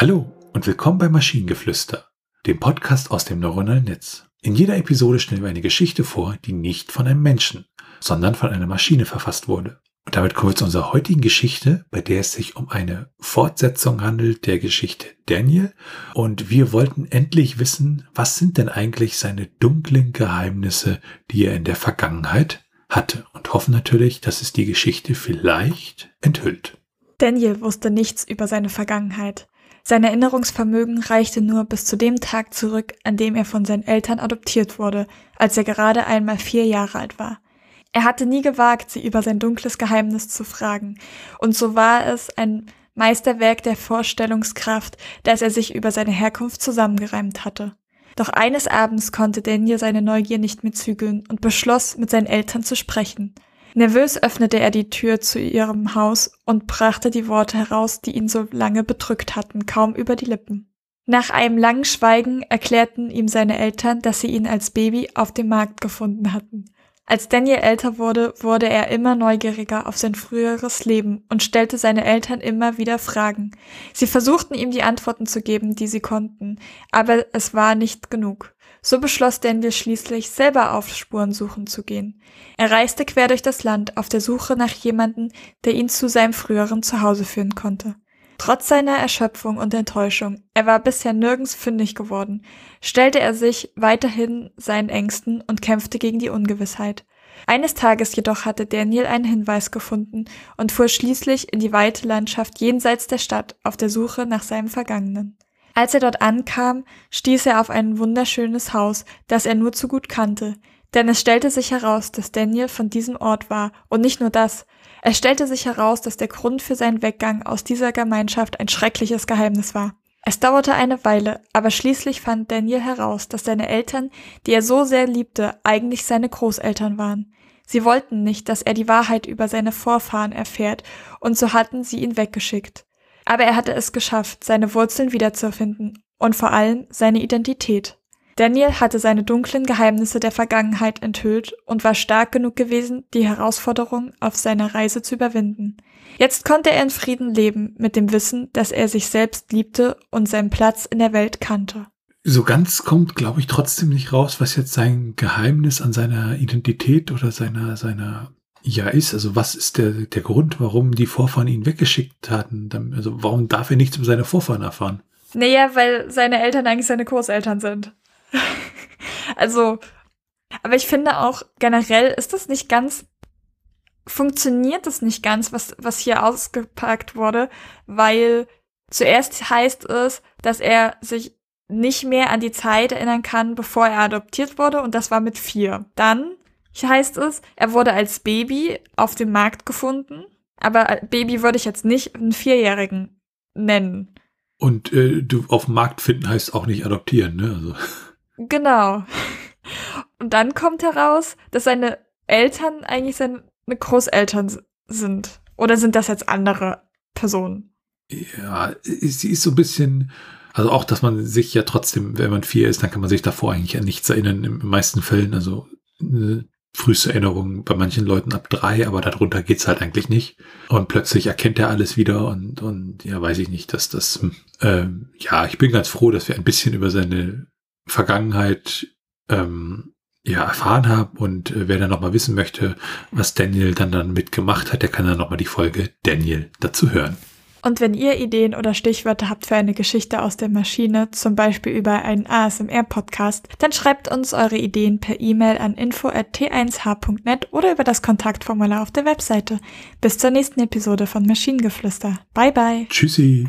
Hallo und willkommen bei Maschinengeflüster, dem Podcast aus dem neuronalen Netz. In jeder Episode stellen wir eine Geschichte vor, die nicht von einem Menschen, sondern von einer Maschine verfasst wurde. Und damit kommen wir zu unserer heutigen Geschichte, bei der es sich um eine Fortsetzung handelt der Geschichte Daniel. Und wir wollten endlich wissen, was sind denn eigentlich seine dunklen Geheimnisse, die er in der Vergangenheit hatte. Und hoffen natürlich, dass es die Geschichte vielleicht enthüllt. Daniel wusste nichts über seine Vergangenheit. Sein Erinnerungsvermögen reichte nur bis zu dem Tag zurück, an dem er von seinen Eltern adoptiert wurde, als er gerade einmal vier Jahre alt war. Er hatte nie gewagt, sie über sein dunkles Geheimnis zu fragen, und so war es ein Meisterwerk der Vorstellungskraft, das er sich über seine Herkunft zusammengereimt hatte. Doch eines Abends konnte Daniel seine Neugier nicht mehr zügeln und beschloss, mit seinen Eltern zu sprechen. Nervös öffnete er die Tür zu ihrem Haus und brachte die Worte heraus, die ihn so lange bedrückt hatten, kaum über die Lippen. Nach einem langen Schweigen erklärten ihm seine Eltern, dass sie ihn als Baby auf dem Markt gefunden hatten. Als Daniel älter wurde, wurde er immer neugieriger auf sein früheres Leben und stellte seine Eltern immer wieder Fragen. Sie versuchten ihm die Antworten zu geben, die sie konnten, aber es war nicht genug. So beschloss Daniel schließlich, selber auf Spurensuchen zu gehen. Er reiste quer durch das Land auf der Suche nach jemanden, der ihn zu seinem früheren Zuhause führen konnte. Trotz seiner Erschöpfung und Enttäuschung, er war bisher nirgends fündig geworden, stellte er sich weiterhin seinen Ängsten und kämpfte gegen die Ungewissheit. Eines Tages jedoch hatte Daniel einen Hinweis gefunden und fuhr schließlich in die weite Landschaft jenseits der Stadt auf der Suche nach seinem Vergangenen. Als er dort ankam, stieß er auf ein wunderschönes Haus, das er nur zu gut kannte, denn es stellte sich heraus, dass Daniel von diesem Ort war, und nicht nur das, es stellte sich heraus, dass der Grund für seinen Weggang aus dieser Gemeinschaft ein schreckliches Geheimnis war. Es dauerte eine Weile, aber schließlich fand Daniel heraus, dass seine Eltern, die er so sehr liebte, eigentlich seine Großeltern waren. Sie wollten nicht, dass er die Wahrheit über seine Vorfahren erfährt, und so hatten sie ihn weggeschickt. Aber er hatte es geschafft, seine Wurzeln wiederzufinden und vor allem seine Identität. Daniel hatte seine dunklen Geheimnisse der Vergangenheit enthüllt und war stark genug gewesen, die Herausforderung auf seiner Reise zu überwinden. Jetzt konnte er in Frieden leben mit dem Wissen, dass er sich selbst liebte und seinen Platz in der Welt kannte. So ganz kommt, glaube ich, trotzdem nicht raus, was jetzt sein Geheimnis an seiner Identität oder seiner, seiner ja ist. Also was ist der, der Grund, warum die Vorfahren ihn weggeschickt hatten? Also warum darf er nichts über seine Vorfahren erfahren? Naja, weil seine Eltern eigentlich seine Großeltern sind. also, aber ich finde auch generell ist das nicht ganz, funktioniert das nicht ganz, was, was hier ausgepackt wurde, weil zuerst heißt es, dass er sich nicht mehr an die Zeit erinnern kann, bevor er adoptiert wurde und das war mit vier. Dann heißt es, er wurde als Baby auf dem Markt gefunden, aber Baby würde ich jetzt nicht einen Vierjährigen nennen. Und äh, du auf dem Markt finden heißt auch nicht adoptieren, ne? Also. Genau. Und dann kommt heraus, dass seine Eltern eigentlich seine Großeltern sind. Oder sind das jetzt andere Personen? Ja, sie ist so ein bisschen, also auch, dass man sich ja trotzdem, wenn man vier ist, dann kann man sich davor eigentlich an nichts erinnern, in den meisten Fällen. Also äh, früheste Erinnerung bei manchen Leuten ab drei, aber darunter geht's halt eigentlich nicht. Und plötzlich erkennt er alles wieder und, und ja, weiß ich nicht, dass das, ähm, ja, ich bin ganz froh, dass wir ein bisschen über seine Vergangenheit ähm, ja, erfahren haben und äh, wer dann nochmal wissen möchte, was Daniel dann dann mitgemacht hat, der kann dann nochmal die Folge Daniel dazu hören. Und wenn ihr Ideen oder Stichwörter habt für eine Geschichte aus der Maschine, zum Beispiel über einen ASMR-Podcast, dann schreibt uns eure Ideen per E-Mail an info.t1h.net oder über das Kontaktformular auf der Webseite. Bis zur nächsten Episode von Maschinengeflüster. Bye bye. Tschüssi.